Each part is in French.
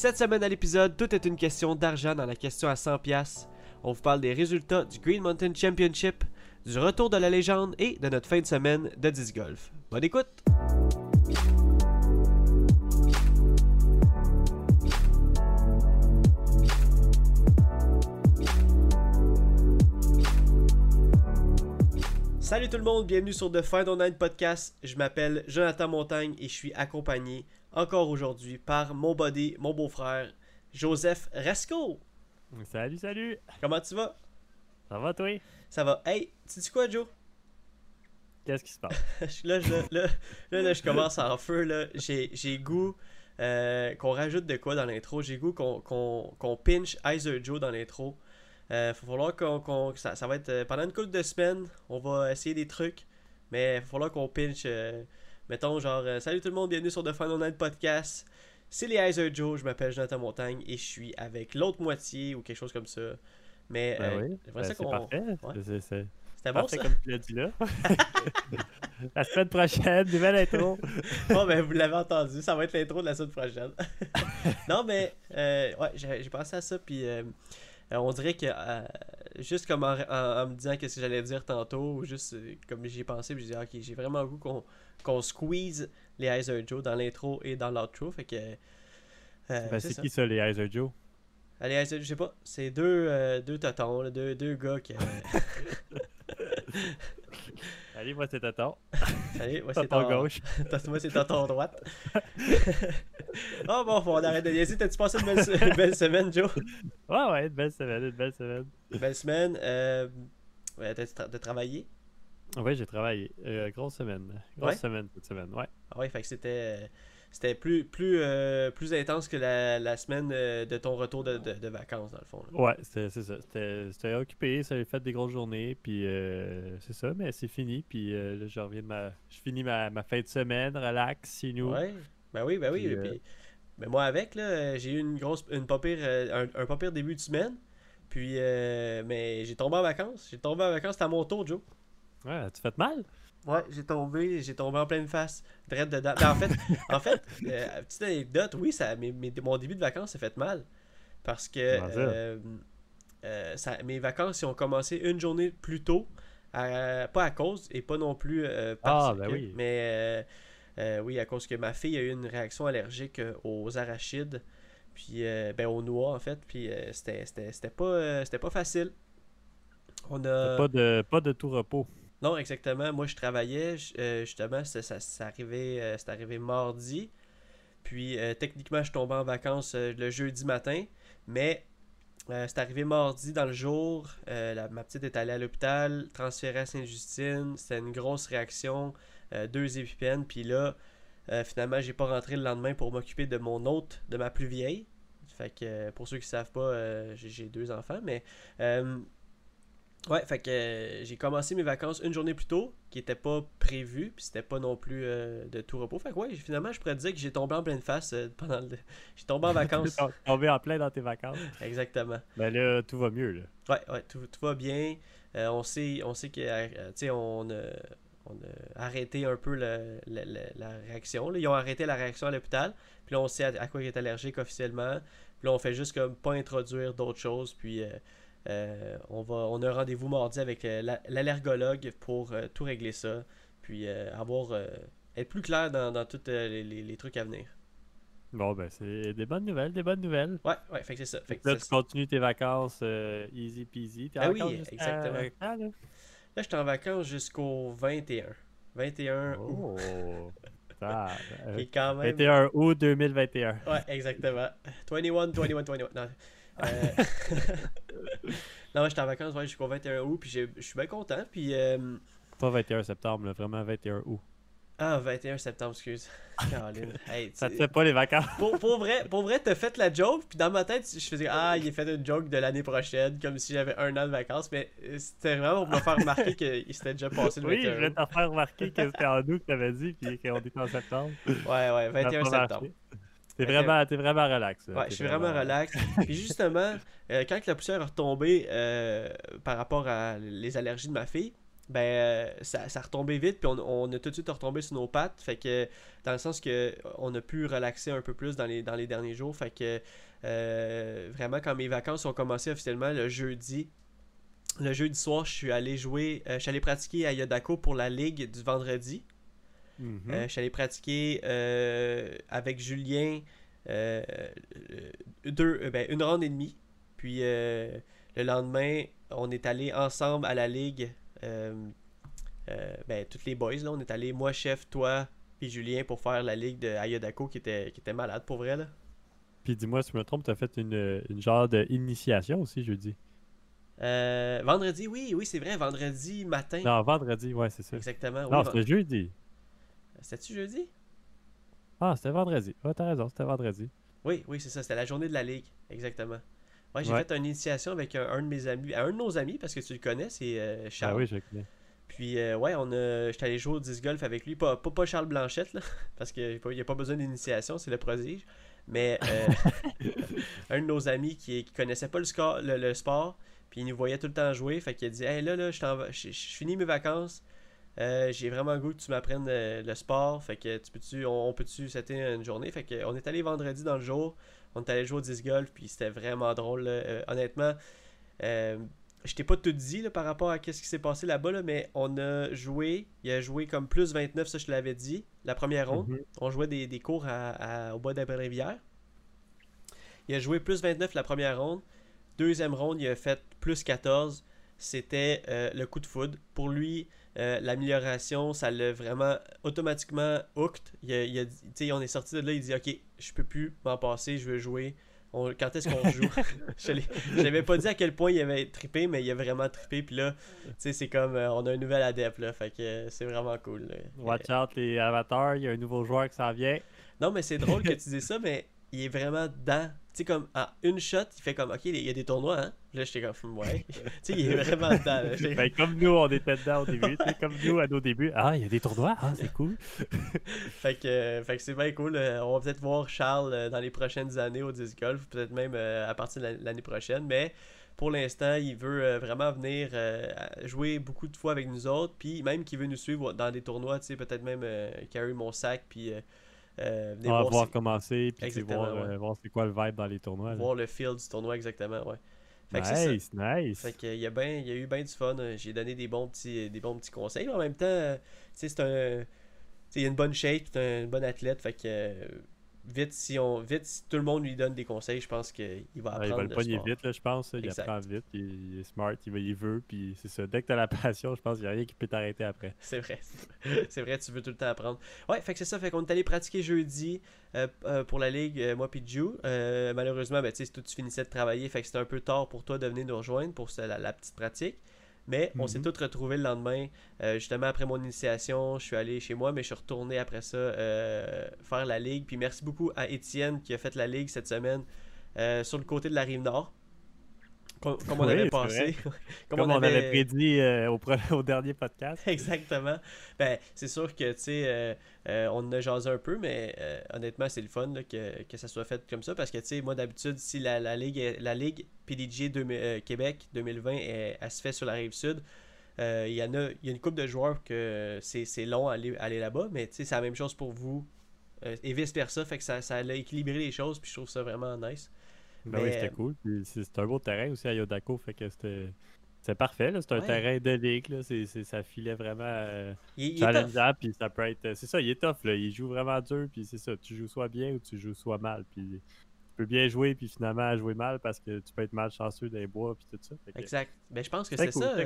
Cette semaine à l'épisode, tout est une question d'argent dans la question à 100$. On vous parle des résultats du Green Mountain Championship, du retour de la légende et de notre fin de semaine de 10 golf. Bonne écoute! Salut tout le monde, bienvenue sur The Final Night Podcast. Je m'appelle Jonathan Montagne et je suis accompagné encore aujourd'hui par mon buddy, mon beau-frère, Joseph Resco. Salut, salut! Comment tu vas? Ça va, toi? Ça va. Hey, tu dis quoi, Joe? Qu'est-ce qui se passe? là, je, là, là, là, je commence en feu. là. J'ai j'ai goût euh, qu'on rajoute de quoi dans l'intro. J'ai goût qu'on qu'on qu'on pinch Iser Joe dans l'intro. Euh, faut falloir qu'on. qu'on- ça, ça va être euh, pendant une couple de semaines. On va essayer des trucs. Mais il va falloir qu'on pinch. euh, mettons, genre, euh, salut tout le monde, bienvenue sur The Final Night Podcast. C'est les Iser Joe. Je m'appelle Jonathan Montagne et je suis avec l'autre moitié ou quelque chose comme ça. Mais Ben euh, oui, ben, c'est parfait. Ouais. C'était bon ça? comme tu l'as dit là. la semaine prochaine, nouvelle intro. Bon, ben, vous l'avez entendu, ça va être l'intro de la semaine prochaine. non, mais, euh, ouais, j'ai pensé à ça, puis euh, on dirait que, euh, juste comme en, en- en me disant qu'est-ce que j'allais dire tantôt, ou juste euh, comme j'y ai pensé, puis j'ai dit, ok, j'ai vraiment le goût qu'on qu'on squeeze les Heiser Joe dans l'intro et dans l'outro, fait que. euh, Ben, c'est qui ça, les Heiser Joe? Allez, Heiser, je sais pas, c'est deux, euh, deux totons, là, deux, deux gars qui. euh, Allez, moi, c'est Tonton. allez, ouais, c'est ton- gauche. Moi, c'est ton droite. oh bon, on arrête de niaiser. T'as-tu passé une belle, se- une belle semaine, Joe? Ouais, ouais, une belle semaine, une belle semaine. Une belle semaine. Euh, ouais, t'as tra- travaillé? Ouais, j'ai travaillé. Euh, grosse semaine. Grosse Ouais? semaine cette semaine, ouais. Ah ouais, fait que c'était... C'était plus, plus, euh, plus intense que la, la semaine euh, de ton retour de, de- de vacances, dans le fond. là. Ouais, c'était c'est ça. C'était c'était occupé, ça avait fait des grosses journées, puis euh, c'est ça, mais c'est fini, puis là, je reviens de ma... Je finis ma, ma fin de semaine, relax, chez nous. Ouais, ben oui, ben oui. Puis, puis- ben moi avec, là, j'ai eu une grosse, une pas pire, un, un pas pire début de semaine. Puis, euh, mais j'ai tombé en vacances. J'ai tombé en vacances, c'était à mon tour, Joe. Ouais, tu fait mal? Ouais, j'ai tombé, j'ai tombé en pleine face, direct dedans. Ben, en fait, en fait, euh, petite anecdote, oui, ça, mes- mes- mon début de vacances s'est fait mal. Parce que euh, euh, ça- mes vacances ils ont commencé une journée plus tôt. à- pas à cause et pas non plus euh, parce Ah, ben que, oui. mais oui, à cause que ma fille a eu une réaction allergique aux arachides, puis euh, ben aux noix en fait, puis c'était pas, c'était pas facile. On a... Pas, de, pas de tout repos. Non, exactement. Moi, je travaillais, euh, justement, ça, ça, ça arrivait, euh, c'est arrivé mardi. Puis, euh, techniquement, je tombais en vacances le jeudi matin. Mais c'est arrivé mardi dans le jour. Ma petite est allée à l'hôpital, transférée à Sainte-Justine. C'était une grosse réaction, deux épipènes. Puis là, finalement, j'ai pas rentré le lendemain pour m'occuper de mon autre, de ma plus vieille. Fait que, pour ceux qui savent pas, j'ai deux enfants. Mais Ouais, fait que euh, j'ai commencé mes vacances une journée plus tôt, qui était pas prévu, puis c'était pas non plus euh, de tout repos. Fait que ouais, finalement, je pourrais te dire que j'ai tombé en pleine face euh, pendant le... J'ai tombé en vacances. Tombé en plein dans tes vacances. Exactement. Ben là, tout va mieux, là. Ouais, ouais, tout, tout va bien. On sait, on sait que, tu sais, on a, on a arrêté un peu le- le- le- la réaction. là. Ils ont arrêté la réaction à l'hôpital. Puis là, on sait à, à quoi il est allergique officiellement. Puis là, on fait juste comme pas introduire d'autres choses. Puis on, va, on a un rendez-vous mardi avec euh, la- l'allergologue pour euh, tout régler ça. Puis euh, avoir, euh, être plus clair dans, dans tous euh, les, les- les trucs à venir. Bon, ben, c'est des bonnes nouvelles, des bonnes nouvelles. Ouais, ouais, fait que c'est ça. Fait que là, tu continues tes vacances euh, easy peasy. Ah oui, exactement. euh, là? Là, j'étais en vacances jusqu'au 21. 21 août. Oh! Ça, euh, quand même. 21 août 2021. Ouais, exactement. 21, 21, 21. Non, euh... non j'étais en vacances ouais, jusqu'au 21 août, puis je suis bien content. Puis, euh... Pas 21 septembre, là, vraiment 21 août. ah, 21 septembre, excuse. Caroline. Hey, Ça te fait pas les vacances? pour, pour vrai, pour vrai, t'as fait la joke, puis dans ma tête, je faisais Ah, il a fait une joke de l'année prochaine, comme si j'avais un an de vacances, mais euh, c'était vraiment pour me faire remarquer qu'il s'était déjà passé le Oui, je 21 voulais te faire remarquer que c'était en août que t'avais dit, puis qu'on était en septembre. Ouais, ouais, 21 Ça a pas septembre. T'es vraiment, t'es vraiment relax. Ouais, je suis vraiment relax. Puis justement, euh, quand la poussière est retombée euh, par rapport à les allergies de ma fille, ben ça, ça retombait vite, puis on, on, a tout de suite retombé sur nos pattes. Fait que dans le sens que on a pu relaxer un peu plus dans les, dans les derniers jours. Fait que vraiment quand mes vacances ont commencé officiellement le jeudi, le jeudi soir, je suis allé jouer, je suis allé pratiquer à Yodako pour la ligue du vendredi. Mhm. je suis allé pratiquer avec Julien deux, ben, une ronde et demie. Puis le lendemain, on est allé ensemble à la ligue euh, euh, ben, toutes les boys, là, on est allé, moi, chef, toi, puis Julien, pour faire la ligue de Ayodako qui était, qui était malade pour vrai. Là. Puis dis-moi, si je me trompe, tu as fait une, une genre d'initiation aussi jeudi? Euh, vendredi, oui, oui, c'est vrai, vendredi matin. Non, vendredi, ouais, c'est ça. Exactement. Non, c'était jeudi. C'était-tu jeudi? Ah, c'était vendredi. Ah, t'as raison, c'était vendredi. Oui, oui, c'est ça, c'était la journée de la ligue, exactement. Ouais, j'ai fait une initiation avec un, de mes amis, un de nos amis, parce que tu le connais, c'est euh, Charles. Ah oui, je le connais. Puis, euh, ouais, on a, j'étais allé jouer au disc golf avec lui. Pas, pas, Charles Blanchette, là, parce qu'il n'y a pas besoin d'initiation, c'est le prodige. Mais euh, un de nos amis qui, qui connaissait pas le, score, le, sport, puis il nous voyait tout le temps jouer. Fait qu'il a dit Hey, là, là, je finis mes vacances. J'ai vraiment le goût que tu m'apprennes le, sport. Fait que tu peux-tu, on, peut-tu, c'était une journée? Fait qu'on est allé vendredi dans le jour. On est allé jouer au disc golf, puis c'était vraiment drôle. Euh, honnêtement, euh, je t'ai pas tout dit par rapport à ce qui s'est passé là-bas, mais on a joué, il a joué comme plus 29, ça je te l'avais dit, la première ronde. Mhm. On jouait des, cours au bois d'Abré-Rivière. Il a joué plus 29 la première ronde. Deuxième ronde, il a fait plus 14. C'était euh, le coup de foudre. Pour lui, euh, l'amélioration, ça l'a vraiment automatiquement hooked. Il a, on est sorti de là, il dit Ok, je peux plus m'en passer, je veux jouer. quand est-ce qu'on joue? Je n'avais pas dit à quel point il avait trippé, mais il a vraiment trippé. Puis là, c'est comme euh, on a un nouvel adepte. Là, fait que euh, c'est vraiment cool. Watch out les avatars, il y a un nouveau joueur qui s'en vient. Non, mais c'est drôle que tu dis ça, mais il est vraiment dans sais, comme, à une shot, il fait comme, OK, il y a des tournois, hein? Là, j'étais comme, ouais. tu sais, il est vraiment dedans. ben, comme nous, on était dedans au début. comme nous, à nos débuts. Ah, il y a des tournois, ah, c'est cool. fait que, fait que c'est bien cool. Euh, on va peut-être voir Charles euh, dans les prochaines années au disc golf, peut-être même euh, à partir de l'année prochaine. Mais pour l'instant, il veut vraiment venir jouer beaucoup de fois avec nous autres. Puis même qu'il veut nous suivre dans des tournois, tu sais, peut-être même carry mon sac, puis euh, ah, voir, comment c'est, puis voir, euh, voir c'est quoi le vibe dans les tournois. Voir le feel du tournoi, exactement, ouais. nice, nice. Fait qu'il y, a ben, il y a eu bien du fun. J'ai donné des bons petits, des bons petits conseils. En même temps, c'est un. Il y a une bonne shape, c'est un bon athlète. Fait que vite si on vite si tout le monde lui donne des conseils, je pense qu'il va apprendre. il va le pogner vite, là, je pense. Il apprend vite, il, est smart, il, veut, puis c'est ça. Dès que tu as la passion, je pense qu'il n'y a rien qui peut t'arrêter après. C'est vrai. c'est vrai, tu veux tout le temps apprendre. Ouais, fait que c'est ça. Fait qu'on est allé pratiquer jeudi euh, euh, pour la ligue, euh, moi puis Ju. malheureusement, ben, tu sais, tu finissais de travailler, fait que c'était un peu tard pour toi de venir nous rejoindre pour la petite pratique. Mais on s'est mhm. tous retrouvés le lendemain. Euh, justement, après mon initiation, je suis allé chez moi, mais je suis retourné après ça euh, faire la ligue. Puis merci beaucoup à Étienne qui a fait la ligue cette semaine euh, sur le côté de la rive nord. Comme, on avait passé. comme, on, avait... prédit euh, au, dernier podcast. Exactement. Ben, c'est sûr que, tu sais, euh, euh, on en a jasé un peu, mais honnêtement, c'est le fun que, que ça soit fait comme ça. Parce que, tu sais, moi, d'habitude, si la, la, ligue, la ligue PDG Québec 2020, elle, se fait sur la rive sud, il y en a, il y a une couple de joueurs que c'est long à aller, aller là-bas, mais tu sais, c'est la même chose pour vous. et vice-versa, fait que ça, ça a équilibré les choses, puis je trouve ça vraiment nice. Ben oui, c'était cool. c'est un beau terrain aussi à Yodako, fait que c'était. C'est parfait, c'est un terrain de ligue, là. ça filait vraiment euh, challengeant, puis ça peut être... C'est ça, il est tough, là. il joue vraiment dur, puis c'est ça, tu joues soit bien ou tu joues soit mal, puis tu peux bien jouer, puis finalement jouer mal parce que tu peux être mal chanceux dans les bois, puis tout ça. Exact, mais ben, je pense que c'est ça,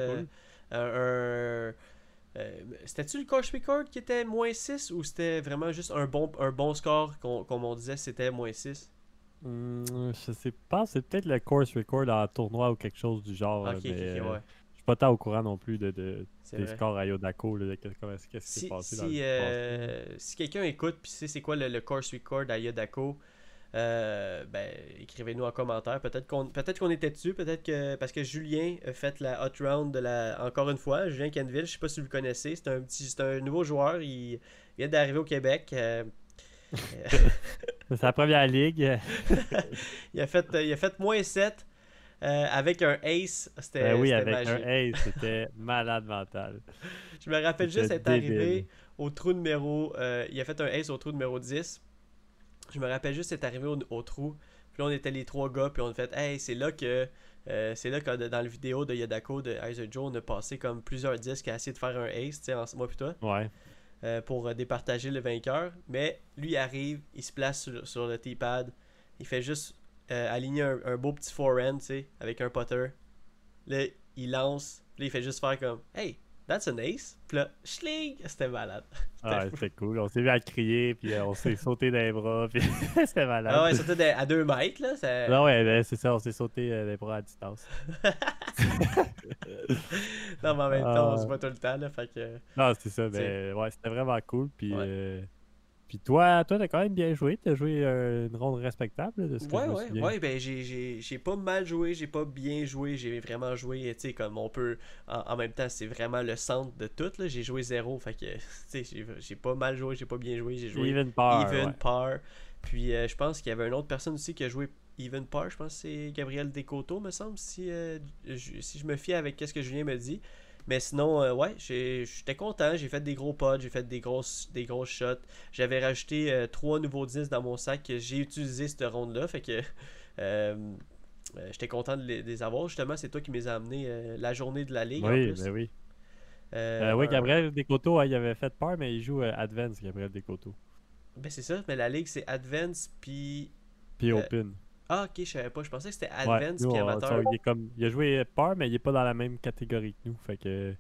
euh, C'était-tu le course record qui était moins 6 ou c'était vraiment juste un bon, un bon score, comme on disait, c'était moins 6 Hmm, je sais pas, c'est peut-être le course record en tournoi ou quelque chose du genre. Ok, euh, ouais. Je suis pas tant au courant non plus de, de des scores à Yodako, de qu'est-ce qui s'est passé si, euh, Si quelqu'un écoute puis sait c'est quoi le, course record à Yodako, euh, ben, écrivez-nous en commentaire. Peut-être qu'on peut-être qu'on était dessus, peut-être que parce que Julien a fait la hot round de la encore une fois, Julien Kenville, je sais pas si vous le connaissez, c'est un petit c'est un nouveau joueur, il vient d'arriver au Québec. c'est sa première ligue. il, a fait, il a fait moins 7. euh, avec un ace, c'était ben Oui, avec un ace, c'était malade mental. Je me rappelle juste être arrivé au trou numéro... Euh, il a fait un ace au trou numéro 10. Je me rappelle juste être arrivé au, trou. Puis là, on était les trois gars, puis on a fait « Hey, c'est là que... c'est là que dans la vidéo de Yadako de Isaac Joe, on a passé comme plusieurs disques à essayer de faire un ace, tu sais, moi puis toi. Ouais. Euh, pour euh, départager le vainqueur. Mais lui arrive, il se place sur, le T-pad, il fait juste euh, aligner un, beau petit forehand, tu sais, avec un putter. Là, il lance, puis il fait juste faire comme Hey, that's an ace. Puis là, schling, c'était malade. Ah, c'était cool. On s'est vu à crier, puis on s'est sauté dans les bras, puis c'était malade. Ah ouais, sauté à deux mètres, là. Ça... Non, ouais, ben, c'est ça, on s'est sauté les bras à distance. non, mais en même temps, on se ah. voit tout le temps, là, fait que... Non, c'est ça, mais ouais, c'était vraiment cool, puis... Euh, puis toi, toi, t'as quand même bien joué. T'as joué euh, une ronde respectable de ce que ouais, ouais, ouais, ben j'ai pas mal joué, j'ai pas bien joué, j'ai vraiment joué, tu sais, comme on peut. En, même temps, c'est vraiment le centre de tout. J'ai joué zéro, fait que, tu sais, j'ai pas mal joué, j'ai pas bien joué, j'ai joué. Even par. Even par. Puis euh, je pense qu'il y avait une autre personne aussi qui a joué even par. Je pense que c'est Gabriel Descoteaux, me semble, si, si je me fie avec ce que Julien me dit. Mais sinon, euh, ouais, j'étais content. J'ai fait des gros pods, j'ai fait des grosses, des grosses shots. J'avais rajouté euh, trois nouveaux disques dans mon sac que j'ai utilisé cette ronde-là. Fait que euh, j'étais content de les, avoir. Justement, c'est toi qui m'as amené la journée de la ligue. Oui, en plus. Ben oui. oui, Gabriel Descoteaux, il avait fait peur, mais il joue Advance, Gabriel Descoteaux. Ben c'est ça, mais la ligue c'est Advance puis. Puis Open. Ah, ok, je savais pas. Je pensais que c'était Advance puis amateur. il, est comme, il a joué Par, mais il est pas dans la même catégorie que nous. Fait que.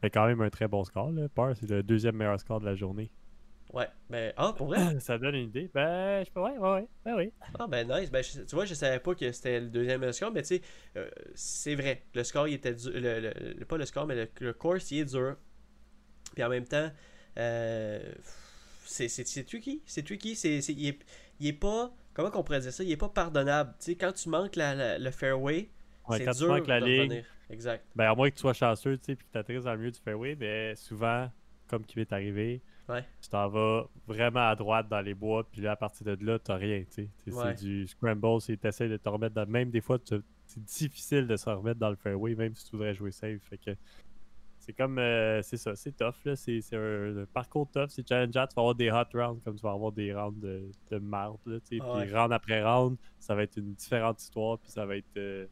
Fait quand même un très bon score. Là. Par, c'est le deuxième meilleur score de la journée. Ouais, ben. Ah, pour vrai? Ça donne une idée. Ben, je peux. Ouais, ouais, ouais. Ben oui. Ah, ben nice. Ben, tu vois, je savais pas que c'était le deuxième meilleur score, mais tu sais, euh, c'est vrai. Le score, il était dur. Le, pas le score, mais le, course, il est dur. Puis en même temps, euh, c'est tricky. C'est tricky. C'est, il, est, il est pas comment qu'on pourrait dire ça, il est pas pardonnable. Tu sais, quand tu manques la, le fairway, c'est dur tu manques la de ligne, Exact. Ben, à moins que tu sois chanceux, tu sais, puis que tu atterrisses dans le milieu du fairway, ben, souvent, comme qui m'est arrivé, tu t'en vas vraiment à droite dans les bois, puis là, à partir de là, t'as rien, tu sais. C'est du scramble, c'est t'essayes de te remettre dans... Même des fois, c'est difficile de se remettre dans le fairway, même si tu voudrais jouer safe. Fait que c'est comme, euh, c'est ça, c'est tough, là. C'est, un, parcours tough, c'est challengeant. Tu vas avoir des hot rounds comme tu vas avoir des rounds de, de marde, là, tu sais. Puis round après round, ça va être une différente histoire, puis ça va être. Euh,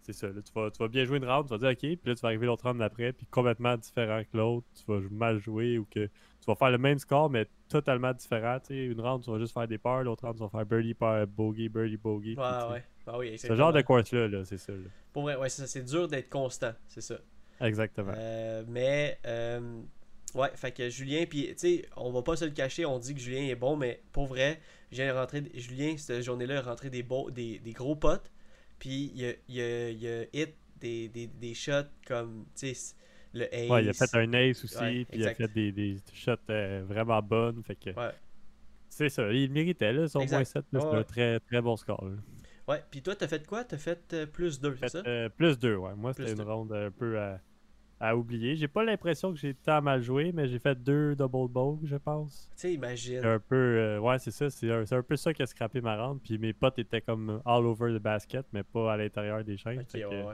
c'est ça, là, tu vas, tu vas bien jouer une round, tu vas dire ok, puis là tu vas arriver l'autre round après, puis complètement différent que l'autre, tu vas mal jouer ou que tu vas faire le même score, mais totalement différent. Tu sais, une round, tu vas juste faire des peurs, l'autre round, tu vas faire birdie, par bogey, birdie, bogey. Ouais, ouais. Ah oui, ce genre de course-là, -là, c'est ça. Pour vrai, ouais, c'est ça, c'est dur d'être constant, c'est ça. Exactement. Euh, mais, euh, ouais, fait que Julien, puis, tu sais, on va pas se le cacher, on dit que Julien est bon, mais pour vrai, Julien, cette journée-là, est rentré des, beaux, des, des gros potes, puis il a, il, a, il a hit des, des, des shots comme, tu sais, le ace. Ouais, il a fait un ace aussi, puis il a fait des, des shots euh, vraiment bonnes, fait que. Ouais. C'est ça, il méritait, là, son moins 7, c'est un très, très bon score. Ouais, puis toi, t'as fait quoi? T'as fait euh, plus 2, c'est ça? euh, Plus 2, ouais. Moi, c'était une ronde un peu à, à oublier. J'ai pas l'impression que j'ai tant mal joué, mais j'ai fait deux double bows, je pense. Tu sais, imagine. Un peu, euh, ouais, c'est ça. C'est un, un, peu ça qui a scrappé ma ronde. Puis mes potes étaient comme all over the basket, mais pas à l'intérieur des chaînes. Ok, ouais,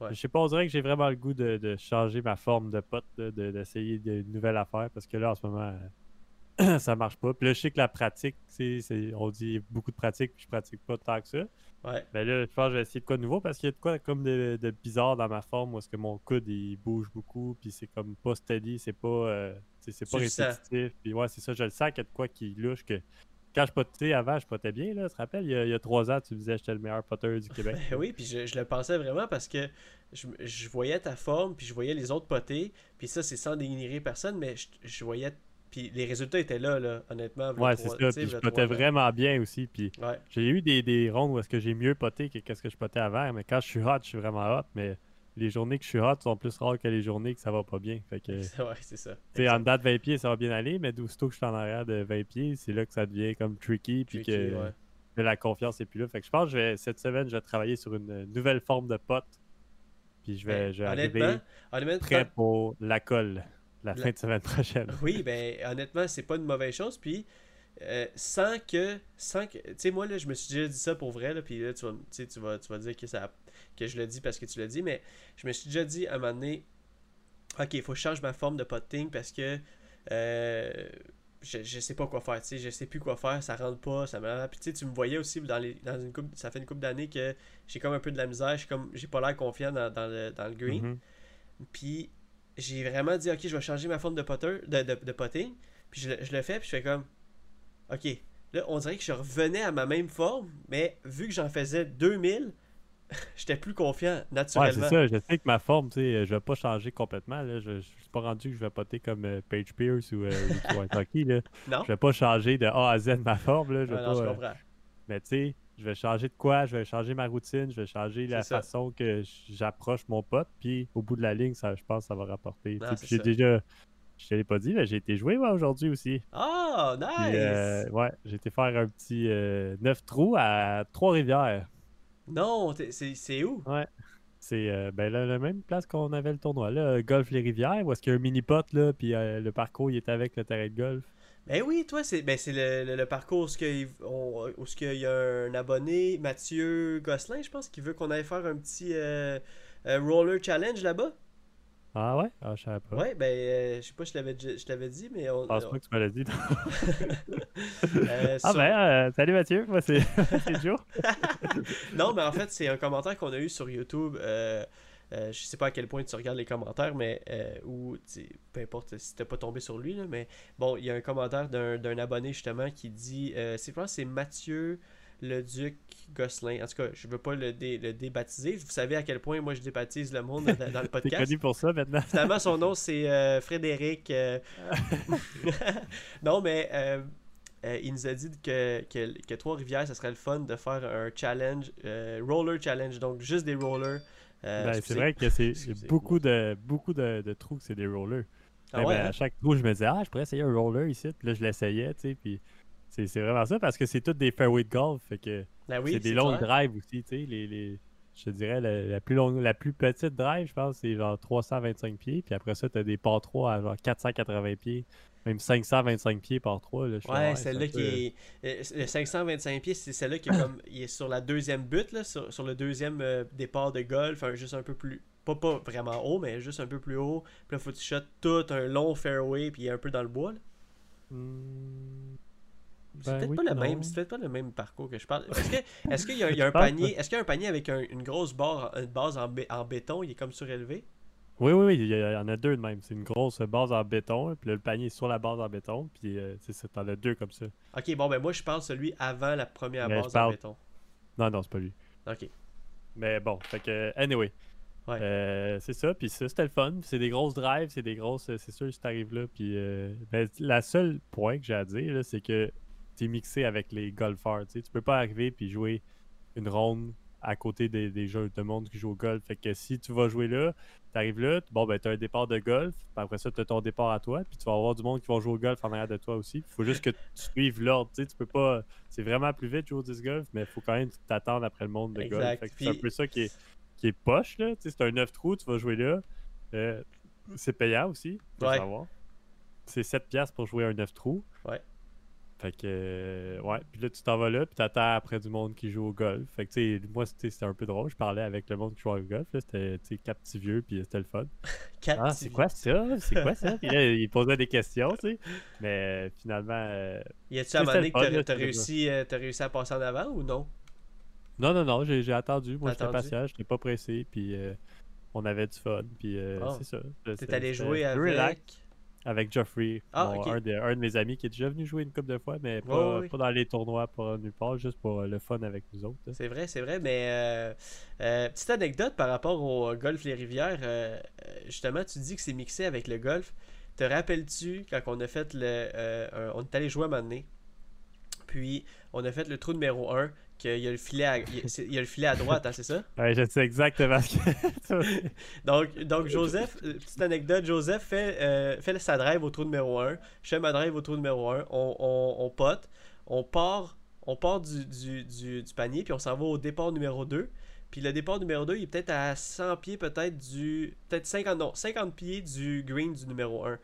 ouais. Je sais pas, on dirait que j'ai vraiment le goût de, de, changer ma forme de pote, d'essayer de, de, nouvelles affaires, parce que là, en ce moment, ça marche pas. Puis là, je sais que la pratique, c'est, on dit beaucoup de pratique, puis je pratique pas tant que ça. Ouais. Ben là, je pense que je vais essayer de quoi de nouveau parce qu'il y a de quoi comme de, bizarre dans ma forme où est-ce que mon coude il bouge beaucoup, puis c'est comme pas steady, c'est pas, euh, c'est pas répétitif. Puis ouais, c'est ça, je le sens qu'il y a de quoi qui louche que. Quand je potais avant, je potais bien, là, tu te rappelles, il y, a, trois ans, tu disais que j'étais le meilleur poteur du Québec. Ben oui, puis je, le pensais vraiment parce que je, je, voyais ta forme, puis je voyais les autres poter, puis ça, c'est sans dénigrer personne, mais je, je voyais puis les résultats étaient là, là honnêtement. Ouais, c'est ça. Puis je potais vraiment bien aussi. Puis j'ai eu des, des rondes où est-ce que j'ai mieux poté que ce que je potais avant. Mais quand je suis hot, je suis vraiment hot. Mais les journées que je suis hot sont plus rares que les journées que ça va pas bien. Fait que, ouais, c'est ça. Tu en date 20 pieds, ça va bien aller. Mais aussitôt que je suis en arrière de 20 pieds, c'est là que ça devient comme tricky. Puis que, la confiance n'est plus là. Fait que je pense que je vais, cette semaine, je vais travailler sur une nouvelle forme de pote. Puis je vais, ben, je vais arriver prêt pour la colle la fin de semaine prochaine. Oui, ben honnêtement, c'est pas une mauvaise chose. Puis euh, sans que. Sans que. Tu sais, moi, là, je me suis déjà dit ça pour vrai, là, puis là, tu vas, tu, vas, tu vas dire que, ça, que je le dis parce que tu l'as dit, mais je me suis déjà dit à un moment donné, ok, il faut que je change ma forme de potting parce que. Euh, je, je sais pas quoi faire, tu sais, je sais plus quoi faire, ça rentre pas, ça me Puis tu sais, tu me voyais aussi dans, les, dans une coupe, ça fait une couple d'années que j'ai comme un peu de la misère, j'ai comme j'ai pas l'air confiant dans, le, dans le green. Mm-hmm. Puis j'ai vraiment dit, ok, je vais changer ma forme de, potter, de, de, potting. Puis je, je, le fais, puis je fais comme, ok, là, on dirait que je revenais à ma même forme, mais vu que j'en faisais 2000, j'étais plus confiant naturellement. Ouais, c'est ça, je sais que ma forme, tu sais, je vais pas changer complètement. Là. Je, je suis pas rendu que je vais poter comme euh, Page Pierce ou, euh, Là. Non. Je vais pas changer de A à Z ma forme. Là. Je vais non, je euh, comprends. mais tu sais, je vais changer de quoi, je vais changer ma routine, je vais changer la façon que j'approche mon pote, puis au bout de la ligne, ça, je pense que ça va rapporter. J'ai déjà, je te l'ai pas dit, mais j'ai été joué aujourd'hui aussi. Oh, nice! Euh, ouais, j'ai été faire un petit euh, 9 trous à Trois-Rivières. Non, c'est où? Ouais. C'est euh, ben là, la même place qu'on avait le tournoi, là, Golf Les Rivières, où est-ce qu'il y a un mini-pot, là, puis euh, le parcours, il est avec le terrain de golf. Ben oui, toi, c'est ben le, le, parcours où, il, il y a un abonné, Mathieu Gosselin, je pense, qui veut qu'on aille faire un petit euh, euh, roller challenge là-bas. Ah ouais? Ah, je savais pas. Ouais, ben, euh, je sais pas, je t'avais, je t'avais dit, mais on. Je pense pas que tu m'avais dit. ah ben, salut Mathieu, moi c'est, c'est Joe. non, mais en fait, c'est un commentaire qu'on a eu sur YouTube. Euh, je sais pas à quel point tu regardes les commentaires, mais euh, ou peu importe si t'es pas tombé sur lui, mais bon, il y a un commentaire d'un abonné justement qui dit euh, c'est quoi c'est Mathieu le Duc Gosselin. En tout cas, je veux pas le, le débaptiser. Vous savez à quel point moi je débaptise le monde dans, le podcast. Connu pour ça maintenant. Finalement, son nom c'est Frédéric. non, mais il nous a dit que, que, que Trois-Rivières, ce serait le fun de faire un challenge, roller challenge, donc juste des rollers euh, ben, c'est vrai que c'est beaucoup, de, beaucoup de, de trous c'est des rollers. Ah ben, ben, à hein? chaque trou, je me disais, ah, je pourrais essayer un roller ici. Puis là, je l'essayais, tu sais. Puis c'est vraiment ça parce que c'est tous des fairway de golf. Fait que c'est des longues drives aussi, tu sais. Les, les, je te dirais, la, plus longue, la plus petite drive, je pense, c'est genre 325 pieds. Puis après ça, tu as des par 3 à genre 480 pieds. Même 525 pieds par 3. Là, ouais, celle-là qui est. Euh, le 525 pieds, c'est celle-là qui est comme. il est sur la deuxième butte, là, sur, sur le deuxième euh, départ de golf, juste un peu plus. Pas, pas vraiment haut, mais juste un peu plus haut. Puis là, faut que tu shot tout un long fairway, puis il est un peu dans le bois. Là. Hmm. C'est ben peut-être pas le même, c'est peut-être pas le même parcours que je parle. Est-ce qu'il est y, a, un panier, est-ce qu'il y a un panier avec une grosse barre, une base en, en béton, il est comme surélevé? Oui, oui, oui, il y, en a deux de même. C'est une grosse base en béton, puis le panier est sur la base en béton, puis euh, c'est t'en as deux comme ça. Ok, bon, ben moi je parle celui avant la première base en béton. Non, non, c'est pas lui. Ok. Mais bon, fait que, anyway. Ouais. Euh, c'est ça, puis ça, c'était le fun. C'est des grosses drives, c'est des grosses. C'est sûr, si t'arrives là, puis. Euh, ben, la seule point que j'ai à dire, c'est que t'es mixé avec les golfeurs. Tu peux pas arriver puis jouer une ronde à côté des, des jeux de monde qui jouent au golf. Fait que si tu vas jouer là, tu arrives là, bon ben tu as un départ de golf, puis après ça tu as ton départ à toi, puis tu vas avoir du monde qui va jouer au golf en arrière de toi aussi. Il faut juste que tu suives l'ordre, tu sais, tu peux pas c'est vraiment plus vite jouer au disc golf, mais il faut quand même t'attendre après le monde de golf. c'est un peu ça qui est qui est poche là, tu sais, c'est un 9 trous, tu vas jouer là. Euh, c'est payant aussi, faut savoir. C'est 7 piastres pour jouer un 9 trous. Ouais. Fait que, euh, ouais. Puis là, tu t'en vas là, puis t'attends après du monde qui joue au golf. Fait que, tu sais, moi, c'était un peu drôle. Je parlais avec le monde qui joue au golf. C'était, tu sais, quatre petits vieux, puis c'était le fun. ah, c'est quoi ça? C'est quoi ça? puis là, il posait des questions, tu sais. Mais finalement. Euh, y a-tu un moment donné que t'as réussi, euh, réussi à passer en avant ou non? Non, non, non. J'ai attendu. Moi, j'étais patient. J'étais pas pressé, puis on avait du fun. Puis c'est ça. T'es allé jouer avec avec Geoffrey, ah, un, de, mes amis qui est déjà venu jouer une couple de fois, mais pas, dans les tournois, pas nulle part, juste pour le fun avec nous autres. C'est vrai, c'est vrai, mais euh, euh, petite anecdote par rapport au golf Les Rivières, euh, justement, tu dis que c'est mixé avec le golf. Te rappelles-tu quand on a fait le. on est allé jouer à un moment donné, puis on a fait le trou numéro 1, qu'il y a le filet à, il y a le filet à droite, hein, c'est ça? Oui, je sais exactement ce que donc, donc, Joseph, euh, petite anecdote, Joseph fait, euh, fait sa drive au trou numéro 1. Je fais ma drive au trou numéro 1. On, on, on pote. On part, on part du, du, du, du panier, puis on s'en va au départ numéro 2. Puis le départ numéro 2, il est peut-être à 100 pieds, peut-être du. Peut-être 50, non, 50 pieds du green du numéro 1.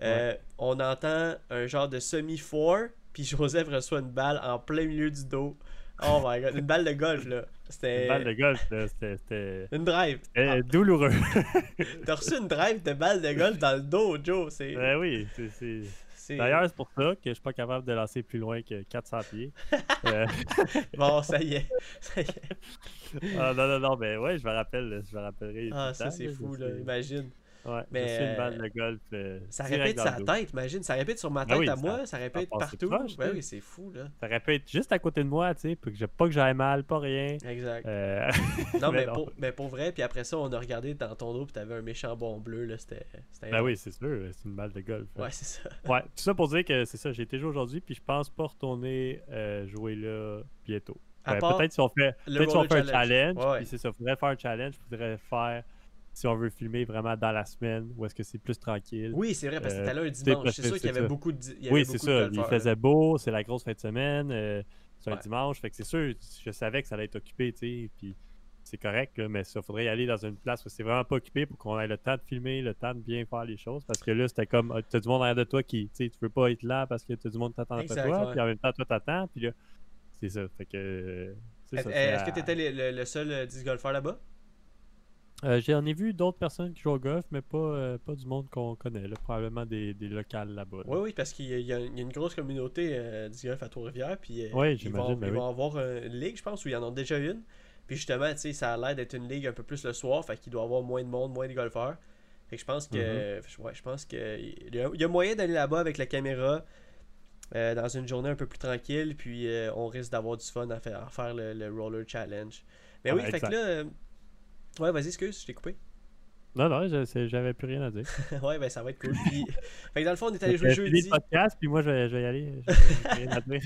Euh, on entend un genre de semi-4 puis Joseph reçoit une balle en plein milieu du dos. Oh my god, une balle de golf là. C'était. Une balle de golf là, c'était. Une drive. Ah. douloureux. T'as reçu une drive de balle de golf dans le dos, Joe. C'est... Ben oui, c'est. D'ailleurs, c'est pour ça que je suis pas capable de lancer plus loin que 400 pieds. Euh, bon, ça y est. Ça y est. Ah, non, non, non, mais ouais, je me rappelle, je me rappellerai. Ah, ça, c'est fou, là, imagine. Ouais, mais une balle de golf. Euh, ça répète sa tête, imagine. Ça répète sur ma ben tête à moi, ça, répète partout. ben oui, c'est fou, là. Ça répète juste à côté de moi, tu sais, pour que pas que j'aille mal, pas rien. Exact. Euh, non, mais, Pour, mais, Pour, vrai, puis après ça, on a regardé dans ton dos, puis t'avais un méchant bon bleu, là. C'était. Ben oui, c'est sûr, c'est une balle de golf. Ouais, c'est ça. Ouais, tout ça pour dire que c'est ça, j'ai été joué aujourd'hui, puis je pense pas retourner euh, jouer là bientôt. Ben, peut-être si on fait, peut si on fait un challenge, puis c'est ça, faudrait faire un challenge, faudrait faire si on veut filmer vraiment dans la semaine ou est-ce que c'est plus tranquille. Oui, c'est vrai, parce que c'était là un euh, dimanche. C'est sûr qu'il y avait beaucoup de. oui, c'est ça. Il faisait beau, c'est la grosse fin de semaine. Euh, c'est un dimanche. Fait que c'est sûr, je savais que ça allait être occupé, tu sais. Puis c'est correct, mais ça faudrait y aller dans une place où c'est vraiment pas occupé pour qu'on ait le temps de filmer, le temps de bien faire les choses. Parce que là, c'était comme, ah, t'as du monde derrière de toi qui, tu sais, tu veux pas être là parce que t'as du monde t'attend après toi, puis en même temps, toi t'attends, puis là, c'est ça. Fait que. Est-ce que t'étais le, le, seul euh, disc golfeur là-bas? Euh, J'en ai vu d'autres personnes qui jouent au golf, mais pas, euh, pas du monde qu'on connaît, là, probablement des, des locales là-bas. Oui, oui, parce qu'il y, y, a une grosse communauté euh, du golf à Trois-Rivières. Puis, euh, oui, ils vont, ils vont avoir une ligue, je pense, où il y en a déjà une. Puis justement, tu sais, ça a l'air d'être une ligue un peu plus le soir, fait qu'il doit y avoir moins de monde, moins de golfeurs. Fait que je pense que. Mm-hmm. ouais, je pense que. Il y, a, moyen d'aller là-bas avec la caméra. dans une journée un peu plus tranquille, puis on risque d'avoir du fun à faire, faire le, roller challenge. Mais oui, fait que là, Ouais, vas-y, excuse, je t'ai coupé. Non, non, j'avais plus rien à dire. ouais, ben ça va être cool. Puis... fait que dans le fond, on est allé jouer jeudi. le podcast, puis moi, je vais, je vais y aller. rien à dire.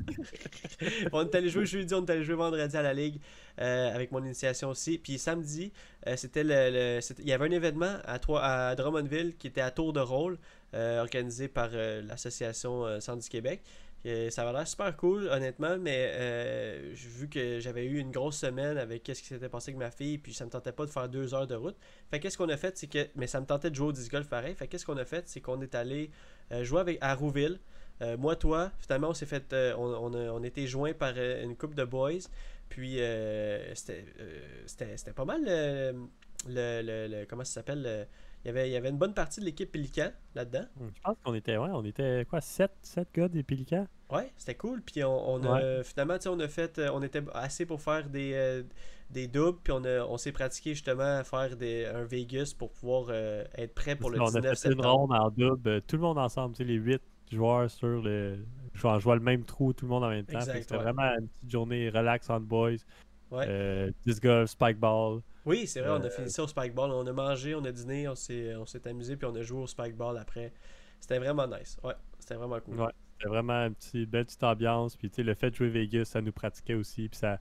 on est allé jouer jeudi, on est allé jouer vendredi à la Ligue euh, avec mon initiation aussi. Puis samedi, euh, c'était le, il y avait un événement à, à Drummondville qui était à tour de rôle, euh, organisé par l'association Sandy Québec ça va l'air super cool, honnêtement, mais euh, vu que j'avais eu une grosse semaine avec qu'est-ce qui s'était passé avec ma fille, puis ça me tentait pas de faire deux heures de route. Fait qu'est-ce qu'on a fait, c'est que. Mais ça me tentait de jouer au disc golf pareil. Fait qu'est-ce qu'on a fait, c'est qu'on est allé euh, jouer avec, à Rouville. Euh, moi, toi, finalement, on s'est fait. on, on, a, on était joints par une couple de boys. Puis c'était pas mal le, le, le, Comment ça s'appelle il y avait, il y avait une bonne partie de l'équipe Pélican là-dedans. Hmm, je pense qu'on était, ouais, on était quoi, 7, 7 gars des Pélicans. Ouais, c'était cool. Puis on, on a, finalement, on a fait, euh, on était assez pour faire des, euh, des doubles. Puis on, on s'est pratiqué justement à faire des, un Vegas pour pouvoir euh, être prêt pour le 19. On a fait une ronde en double, tout le monde ensemble, tu sais, les 8 joueurs sur le. jouant le même trou, tout le monde en même temps. C'était vraiment une petite journée relax on boys. Ouais. Euh, disc golf, spike ball. Oui, c'est vrai, on a euh, fini ça au spike ball. On a mangé, on a dîné, on s'est, on s'est amusé, puis on a joué au spike ball après. C'était vraiment nice. Ouais, c'était vraiment cool. Ouais, c'était vraiment une petite, belle petite ambiance. Puis, tu sais, le fait de jouer Vegas, ça nous pratiquait aussi. Puis, ça.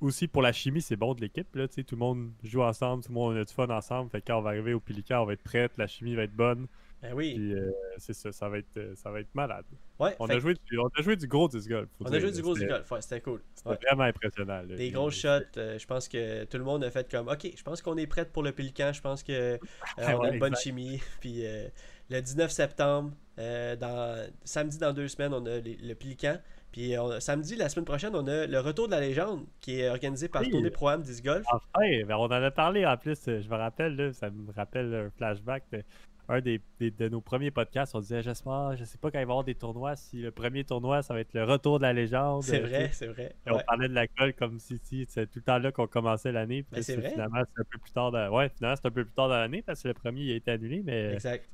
Aussi, pour la chimie, c'est bon de l'équipe. Là, tout le monde joue ensemble, tout le monde a du fun ensemble. Fait que quand on va arriver au Pelican, on va être prête, la chimie va être bonne. Ben oui. Puis, euh, c'est ça, ça va, être, euh, ça va être malade. Ouais, on, a joué du, on a joué du gros disc golf. On a joué du gros disc golf, ouais, c'était cool. C'était vraiment impressionnant. Des gros shots, euh, je pense que tout le monde a fait comme Ok, je pense qu'on est prêt pour le Pélican, je pense qu'on on a une bonne chimie. Puis le 19 septembre, dans, samedi dans deux semaines, on a le Pélican. Puis samedi, la semaine prochaine, on a le Retour de la légende qui est organisé par oui. Tournée Pro-Am Disc Golf. Enfin, ben on en a parlé en plus, je me rappelle, là, ça me rappelle un flashback un des, de nos premiers podcasts, on disait J'espère, je sais pas quand il va y avoir des tournois, si le premier tournoi, ça va être le retour de la légende. C'est vrai, c'est vrai. On parlait de la colle comme si, c'est tout le temps là qu'on commençait l'année. Mais c'est vrai. Finalement, c'est un peu plus tard. Dans... Ouais, finalement, c'est un peu plus tard dans l'année parce que le premier il a été annulé. Mais... Exact.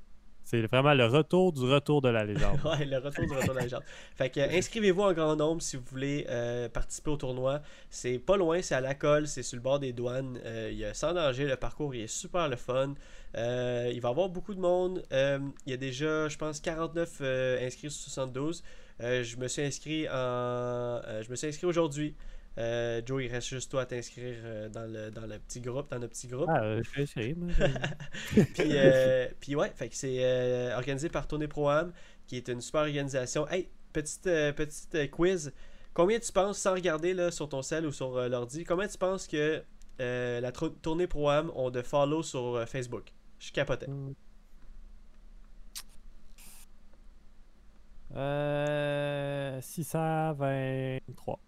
C'est vraiment le retour du retour de la légende. ouais, le retour du retour de la légende. Fait que inscrivez-vous en grand nombre si vous voulez euh, participer au tournoi. C'est pas loin, c'est à la colle, c'est sur le bord des douanes. Euh, il y a sans danger, le parcours il est super le fun. Euh, il va y avoir beaucoup de monde. il y a déjà, je pense, 49 inscrits sur 72. je me suis inscrit en. je me suis inscrit aujourd'hui. Euh, Joe, il reste juste toi à t'inscrire euh, dans, le, dans le petit groupe, dans notre petit groupe. Ah, euh, je vais essayer, moi. puis, puis ouais, fait que c'est organisé par Tournée Pro-Am, qui est une super organisation. Hey, petite, petite quiz. Combien tu penses, sans regarder là, sur ton cell ou sur l'ordi, combien tu penses que la Tournée Pro-Am ont de follow sur Facebook? Je capotais. Euh... 623.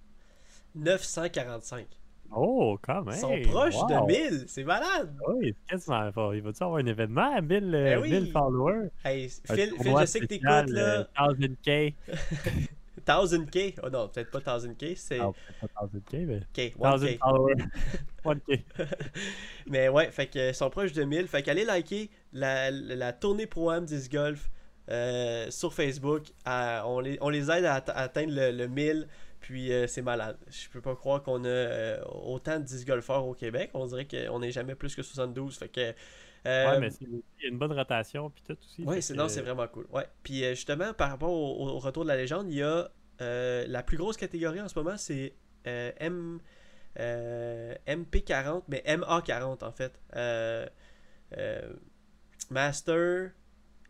945. Oh, quand même! Ils sont proches de 1000, c'est malade! Oui, c'est quasiment fort. Il va-tu avoir un événement à 1000, ben oui. followers? Hey, Phil, Phil je sais que t'écoutes là. 1000K. 1000K? Oh non, peut-être pas 1000K, c'est. Non, peut-être pas 1000K, mais. Ok, 1K. followers. 1K. mais ouais, fait sont proches de 1000. Fait qu'allez liker la, la tournée Pro-Am 10 Golf euh, sur Facebook. on, les, on les aide à, atteindre le, le 1000. Puis euh, c'est malade. Je peux pas croire qu'on a euh, autant de 10 golfeurs au Québec. On dirait qu'on n'est jamais plus que 72. Fait que. Euh, ouais, mais il y a une bonne rotation puis tout aussi. Oui, c'est c'est vraiment cool. Ouais. Puis justement, par rapport au, retour de la légende, il y a la plus grosse catégorie en ce moment, c'est M, MP40, mais MA40 en fait. Master,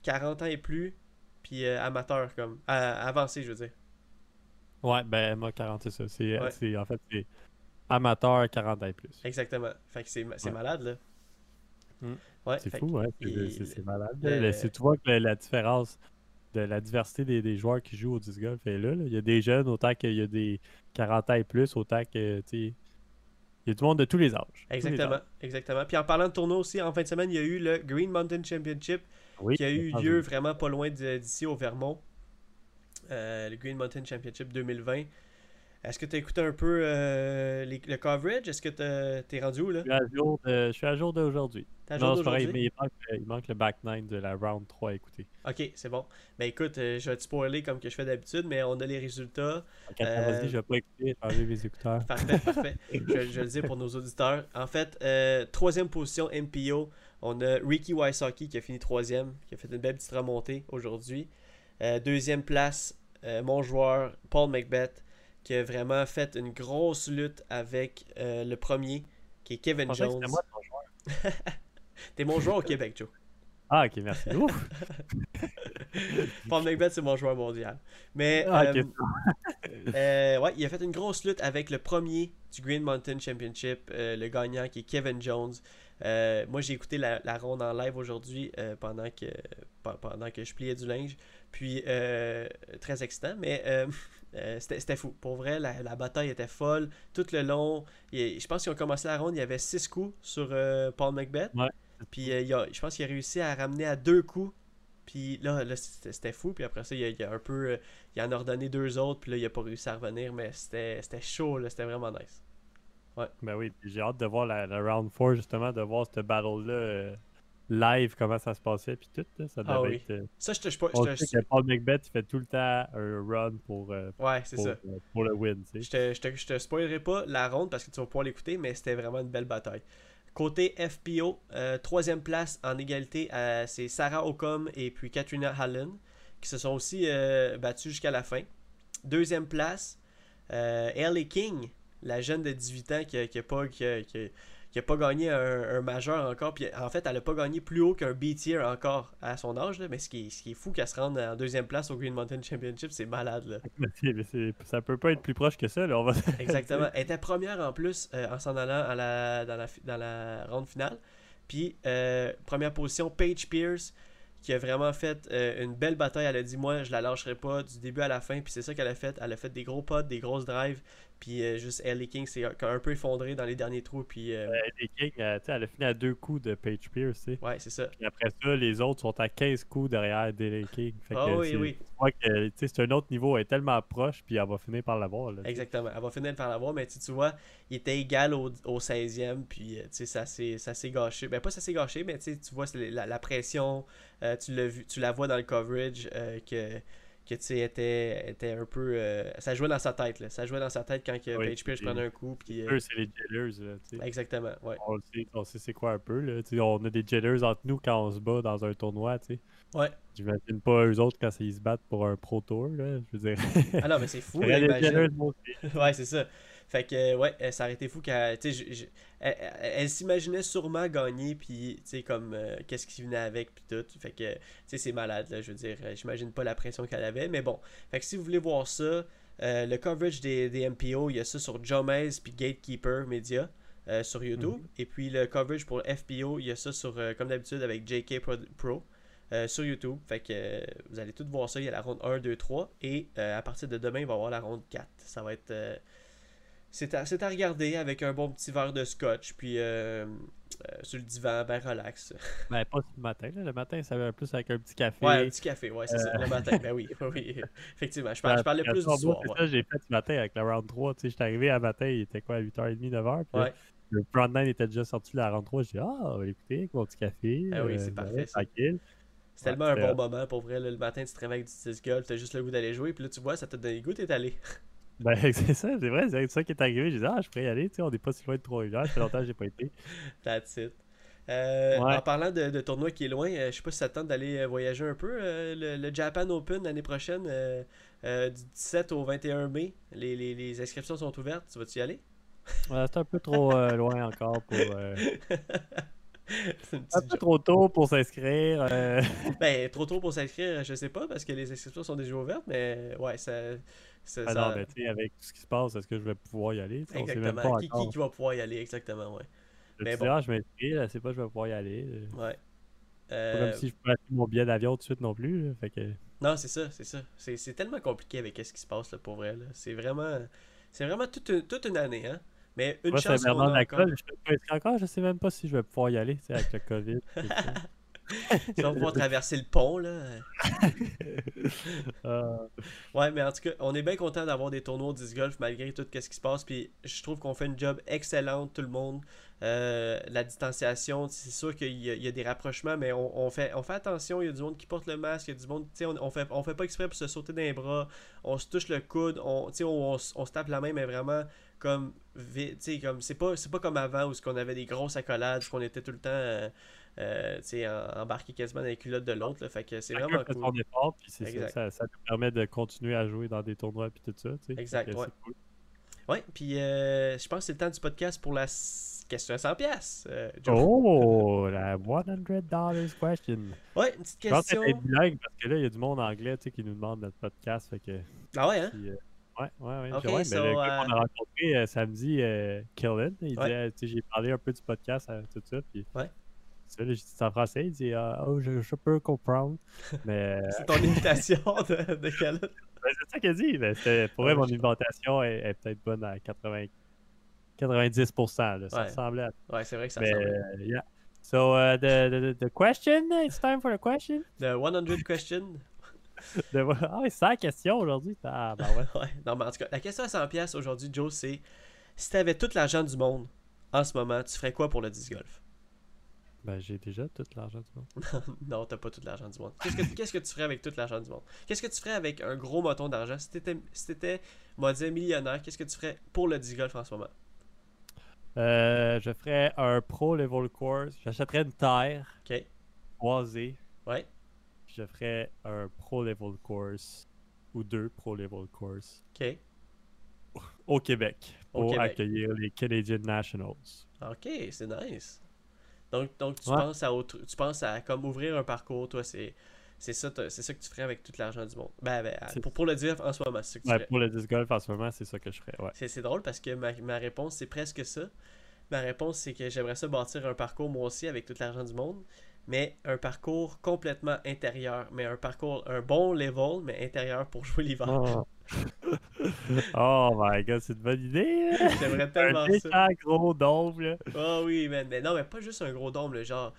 40 ans et plus, puis amateur comme. avancé, je veux dire. Ouais, ben MA40, c'est ça. C'est, en fait, c'est amateur 40 ans et plus. Exactement. Fait que c'est, malade, là. Ouais, c'est fou, ouais. C'est, malade. tu vois que la, différence de la diversité des, des, joueurs qui jouent au disc golf est là, Il y a des jeunes autant qu'il y a des 40 ans et plus, autant que, tu il y a du monde de tous les âges. Exactement, exactement. Puis en parlant de tournoi aussi, en fin de semaine, il y a eu le Green Mountain Championship qui a eu lieu vraiment pas loin d'ici au Vermont. Euh, le Green Mountain Championship 2020. Est-ce que tu as écouté un peu euh, le coverage? Est-ce que tu es rendu où là? Je suis à jour d'aujourd'hui. Non, c'est pareil, mais il manque, il manque, le back 9 de la round 3 à écouter. Ok, c'est bon. Ben écoute, euh, je vais te spoiler comme que je fais d'habitude, mais on a les résultats. Ok, euh... je vais pas écouter, changer mes écouteurs. Parfait, parfait. je, je, le dis pour nos auditeurs. En fait, troisième position MPO, on a Ricky Wysocki qui a fini troisième, qui a fait une belle petite remontée aujourd'hui. Euh, deuxième place, euh, mon joueur Paul Macbeth, qui a vraiment fait une grosse lutte avec euh, le premier, qui est Kevin Jones. moi ton joueur. T'es mon joueur au Québec, Joe. Ah, ok, merci. Paul Macbeth, c'est mon joueur mondial. Mais, ah, ouais, il a fait une grosse lutte avec le premier du Green Mountain Championship, le gagnant qui est Kevin Jones. moi, j'ai écouté la, ronde en live aujourd'hui pendant, que, pendant que je pliais du linge. Puis, euh, très excitant, mais euh, euh, c'était fou. Pour vrai, la, bataille était folle. Tout le long, je pense qu'ils ont commencé la ronde, il y avait six coups sur Paul Macbeth. Puis, je pense qu'il a réussi à ramener à deux coups. Puis là, c'était fou. Puis après ça, il, a, un peu. il en a ordonné deux autres. Puis là, il a pas réussi à revenir. Mais c'était chaud. C'était vraiment nice. Ouais. Ben oui. j'ai hâte de voir la, round 4, justement, de voir cette battle-là live comment ça se passait puis tout ça ah devait être euh, ça je te je, je, Paul Macbeth il fait tout le temps un run pour euh, ouais c'est ça. euh, pour le win tu sais. Je te, je te spoilerai pas la ronde parce que tu vas pouvoir l'écouter mais c'était vraiment une belle bataille. Côté FPO troisième place en égalité c'est Sarah Ocom et puis Katrina Hallen qui se sont aussi battus jusqu'à la fin. Deuxième place Ellie King la jeune de 18 ans qui a, pas qui qui n'a pas gagné un, majeur encore. Puis en fait, elle n'a pas gagné plus haut qu'un B-tier encore à son âge. Mais ce qui, est, ce qui est fou qu'elle se rende en deuxième place au Green Mountain Championship, c'est malade. Là. Mais ça peut pas être plus proche que ça. Là, on va... Exactement. Elle était première en plus euh, en s'en allant à la, dans, la, dans la ronde finale. Puis euh, première position, Paige Pierce qui a vraiment fait euh, une belle bataille. Elle a dit Moi, je la lâcherai pas du début à la fin. Puis c'est ça qu'elle a fait. Elle a fait des gros pots, des grosses drives. Puis euh, juste Ellie King s'est un peu effondré dans les derniers trous. Puis, euh... King, euh, elle a fini à deux coups de Page Pierce. Ouais, c'est ça. Puis après ça, les autres sont à 15 coups derrière Ellie King. Ah oui, oui. que c'est un autre niveau. Elle est tellement proche, puis elle va finir par l'avoir. Exactement. Elle va finir par l'avoir. Mais tu vois, il était égal au, au 16e. Puis ça s'est gâché. Ben, pas ça s'est gâché, mais tu vois, la, la, pression. tu, vu, tu la vois dans le coverage. que que tu sais, était, était un peu. Euh, ça jouait dans sa tête, là. Ça jouait dans sa tête quand que Page Pierce prenait un coup. Puis, euh, c'est les jellers, là. Exactement, ouais. On sait, on sait c'est quoi un peu, là. on a des jellers entre nous quand on se bat dans un tournoi, tu sais. Ouais. J'imagine pas eux autres quand ils se battent pour un Pro Tour, là. Je veux dire. ah non, mais c'est fou, là, imagine. ouais, c'est ça. Fait que, ouais, ça aurait été fou qu'elle. Elle, s'imaginait sûrement gagner, puis, tu sais, comme, euh, qu'est-ce qui venait avec, puis tout. Fait que, tu sais, c'est malade, là, je veux dire. J'imagine pas la pression qu'elle avait, mais bon. Fait que si vous voulez voir ça, euh, le coverage des, des, MPO, il y a ça sur Jomez puis Gatekeeper Media. Euh, sur YouTube. Mhm. Et puis le coverage pour FPO, il y a ça sur, comme d'habitude, avec JK Pro. sur YouTube. Fait que vous allez tous voir ça. Il y a la ronde 1, 2, 3. Et à partir de demain, il va y avoir la ronde 4. Ça va être. C'est à, à, regarder avec un bon petit verre de scotch. Puis euh, sur le divan, ben relax. Ben, pas le matin. Là. Le matin, ça va plus avec un petit café. Ouais, un petit café, ouais, c'est ça. Le matin, ben oui, oui. Effectivement, je, parlais, je parlais plus du soir. C'est ça, j'ai fait ce matin avec la round 3. Tu sais, j'étais arrivé à matin, il était quoi, à 8h30, 9h. Puis ouais. Le round 9 était déjà sorti la round 3. J'ai dit, ah, écoutez, avec mon petit café. Ah oui, euh, c'est parfait. tranquille. C'est tellement un bon moment pour vrai. le matin, tu te réveilles avec du disc golf, t'as juste le goût d'aller jouer, puis là, tu vois, ça te donne le goût, t'es allé. Ben, c'est ça, c'est vrai, c'est ça qui est arrivé. J'ai dit, ah, je pourrais y aller, tu sais, on n'est pas si loin de Trois-Rivières, ça fait longtemps que j'ai pas été. That's it. Euh, en parlant de, de, tournoi qui est loin, euh, je sais pas si ça tente d'aller euh, voyager un peu. Le, Japan Open l'année prochaine, du 17 au 21 mai, les, les, les inscriptions sont ouvertes. Tu vas-tu y aller? c'est un peu trop loin encore pour. un peu trop tôt pour s'inscrire. ben, trop tôt pour s'inscrire, je sais pas, parce que les inscriptions sont déjà ouvertes, mais ouais, ça. Ça, ah non, mais avec tout ce qui se passe, est-ce que je vais pouvoir y aller? Exactement. qui, qui, qui, va pouvoir y aller, exactement, ouais. Mais bon. je m'inscris, c'est pas je vais pouvoir y aller. Ouais. Euh... Pas comme si je pouvais acheter mon billet d'avion tout de suite non plus. fait que... Non, c'est ça, c'est ça. C'est tellement compliqué avec ce qui se passe là, pour vrai. C'est vraiment, c'est vraiment toute une, toute une année. Hein? Mais une Moi, chance qu'on a encore... Je, encore, je sais même pas si je vais pouvoir y aller avec le COVID. tu vas pouvoir traverser le pont, là. Ah. Ouais, mais en tout cas, on est bien content d'avoir des tournois de disc golf malgré tout ce qui se passe. Puis je trouve qu'on fait une job excellente, tout le monde. Euh, la distanciation, c'est sûr qu'il y, a des rapprochements, mais on, fait, on fait attention. Il y a du monde qui porte le masque, il y a du monde, on, on, fait, on fait pas exprès pour se sauter les bras. On se touche le coude, on, on, on, se tape la main, mais vraiment comme, comme c'est pas, pas comme avant où on avait des grosses accolades, qu'on était tout le temps. Euh, euh, embarqué quasiment dans les culottes de l'autre. Fait que c'est vraiment cool. Effort, puis ça, ça, nous permet de continuer à jouer dans des tournois puis tout ça. Exact, ouais. Ouais, puis euh, je pense que c'est le temps du podcast pour la question à 100 pièces. oh, la 100 dollars question. Ouais, une petite question. Je pense bilingue parce que là, il y a du monde anglais qui nous demande notre podcast. Fait que, ah ouais, hein? Euh, ouais, ouais, ouais. Okay, ouais so, mais le gars qu'on a rencontré samedi, Kellen, il ouais. disait, j'ai parlé un peu du podcast, tout ça. Puis, ouais. Ça, dit en français, il dit ah, Oh, je, je, peux comprendre. Mais... c'est ton imitation de, de Khaled. Ben, c'est ça qu'il dit. Mais pour vrai, mon imitation est, est peut-être bonne à 80, 90%. Là. Ça ouais. ressemblait à. Ouais, c'est vrai que ça mais, ressemble. Uh, yeah. So, uh, the, the, the question, it's time for the question? The 100 question. de... Ah, c'est ça la question aujourd'hui. Ah, ben ouais. ouais. Non, mais en tout cas, la question à 100$ aujourd'hui, Joe, c'est si tu avais tout l'argent du monde en ce moment, tu ferais quoi pour le disc golf? Ben, j'ai déjà tout l'argent du monde. non, t'as pas tout l'argent du monde. Qu'est-ce que, tu ferais avec tout l'argent du monde? Qu'est-ce que tu ferais avec un gros moton d'argent? Si t'étais, si t'étais on dire, millionnaire, qu'est-ce que tu ferais pour le disc golf en ce moment? Euh, je ferais un pro level course. J'achèterais une terre. OK. Boisée. Ouais. Je ferais un pro level course. Ou deux pro level course. OK. Au Québec. pour accueillir les Canadian Nationals. OK, c'est nice. Donc, donc tu, penses à autre, tu penses à comme ouvrir un parcours, toi, c'est. C'est ça, c'est ça que tu ferais avec tout l'argent du monde. Ben, ben pour, pour, le dire en ce moment, c'est ça que tu ferais. Pour le disc golf en ce moment, c'est ça que je ferais. Ouais. C'est drôle parce que ma, ma réponse, c'est presque ça. Ma réponse, c'est que j'aimerais ça bâtir un parcours moi aussi avec tout l'argent du monde, mais un parcours complètement intérieur. Mais un parcours, un bon level, mais intérieur pour jouer l'hiver. Oh. oh my god, c'est une bonne idée! J'aimerais tellement un ça. Un gros dôme. Oh oui, mais, non, mais pas juste un gros dôme, là, genre.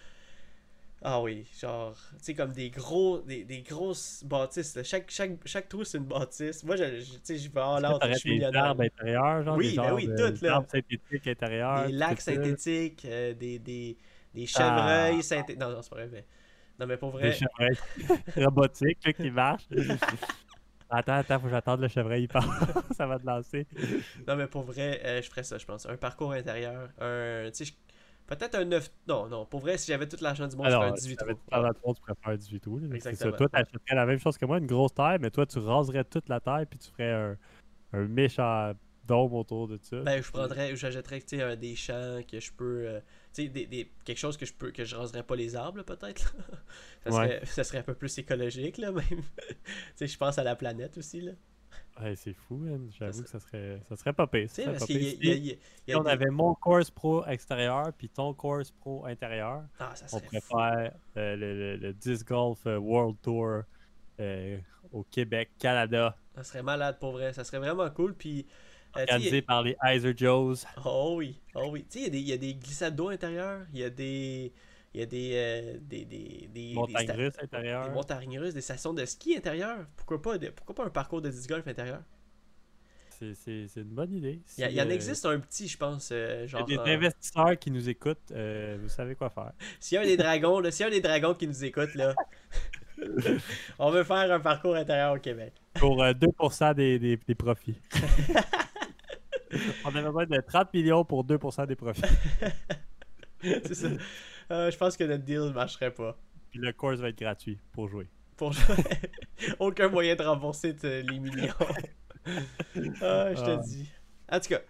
Ah oui, genre, tu sais, comme des gros, des, des grosses bâtisses. Chaque, chaque, chaque trou, c'est une bâtisse. Moi, je, tu sais, je vais en l'air, je suis millionnaire? Des arbres intérieurs, genre, oui, des ben oui, tout, là. Des synthétiques intérieurs. Des lacs synthétiques, euh, des, des, des chevreuils ah. synthétiques. Non, non, c'est pas vrai, mais... Non, mais pour vrai... Des chevreuils robotiques, là, qui marchent. Attends, attends, faut que j'attende le chevreuil, il part. ça va te lancer. Non, mais pour vrai, euh, je ferais ça, je pense. Un parcours intérieur, un. Tu sais, peut-être un 9. Non, non, pour vrai, si j'avais tout l'argent du monde, je ferais un 18 trous. Alors, tu pourrais faire un 18 trous. Exactement. Ça. Toi, t'achèterais la même chose que moi, une grosse taille, mais toi, tu raserais toute la taille, puis tu ferais un, un méchant dôme autour de ça. Ben, je prendrais, j'achèterais des champs que je peux. Euh, des, des, quelque chose que je peux que je raserais pas les arbres, peut-être. ça, serait, ça serait un peu plus écologique, là, même. tu sais, je pense à la planète aussi, là. c'est fou, j'avoue que ça serait, ça serait pas pire. si on avait mon course pro extérieur puis ton course pro intérieur, ah, ça on pourrait faire euh, le, le, Disc Golf euh, World Tour euh, au Québec, Canada. Ça serait malade pour vrai, ça serait vraiment cool. Puis, Organisé par les Iser Joes. Oh oui, oh oui. Tu sais, il y, a des glissades d'eau intérieures, il y a des. Il y a des, des, des, des, montagnes russes intérieures. Des montagnes russes, des stations de ski intérieures. Pourquoi pas, pourquoi pas un parcours de disc golf intérieur? C'est une bonne idée. il, y, en existe un petit, je pense. genre, il y a des investisseurs qui nous écoutent, vous savez quoi faire. S'il y a des dragons, s'il y a des dragons qui nous écoutent, là, on veut faire un parcours intérieur au Québec. Pour 2% des, des, des profits. on a besoin de 30 millions pour 2% des profits. C'est ça. Euh, je pense que notre deal ne marcherait pas. Puis le course va être gratuit pour jouer. Pour jouer. Aucun moyen de rembourser les millions. ah, je te ah. dis. En tout cas,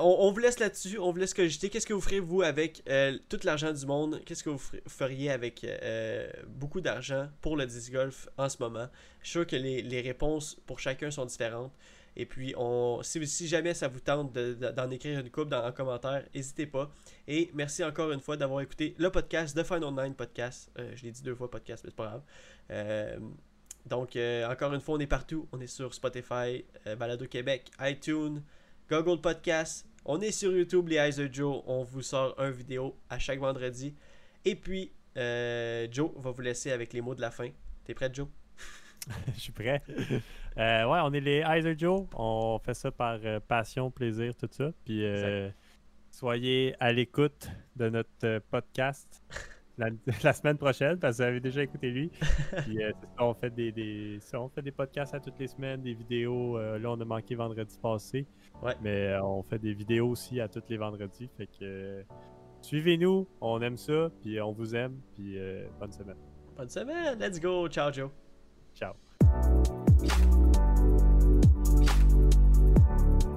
on, vous laisse là-dessus, on vous laisse cogiter. Qu'est-ce que vous ferez, vous, avec euh, tout l'argent du monde? Qu'est-ce que vous feriez avec euh, beaucoup d'argent pour le disc golf en ce moment? Je suis sûr que les, les réponses pour chacun sont différentes. Et puis, on, si, jamais ça vous tente d'en écrire une coupe dans, en commentaire, n'hésitez pas. Et merci encore une fois d'avoir écouté le podcast de Final Nine Podcast. Euh, je l'ai dit deux fois podcast, mais c'est pas grave. Euh, donc, euh, encore une fois, on est partout. On est sur Spotify, Balado Québec, iTunes, Google Podcast. On est sur YouTube, les Eyes Joe. On vous sort un vidéo à chaque vendredi. Et puis, Joe va vous laisser avec les mots de la fin. T'es prêt, Joe? Je suis prêt. Euh, ouais, on est les Heiser Joe. On fait ça par euh, passion, plaisir, tout ça. Puis euh, soyez à l'écoute de notre podcast la, semaine prochaine parce que vous avez déjà écouté lui. Puis on fait des, des on fait des podcasts à toutes les semaines, des vidéos. là, on a manqué vendredi passé. Ouais. Mais on fait des vidéos aussi à tous les vendredis. Fait que suivez-nous. On aime ça. Puis on vous aime. Puis bonne semaine. Bonne semaine. Let's go. Ciao, Joe. Ciao. うん。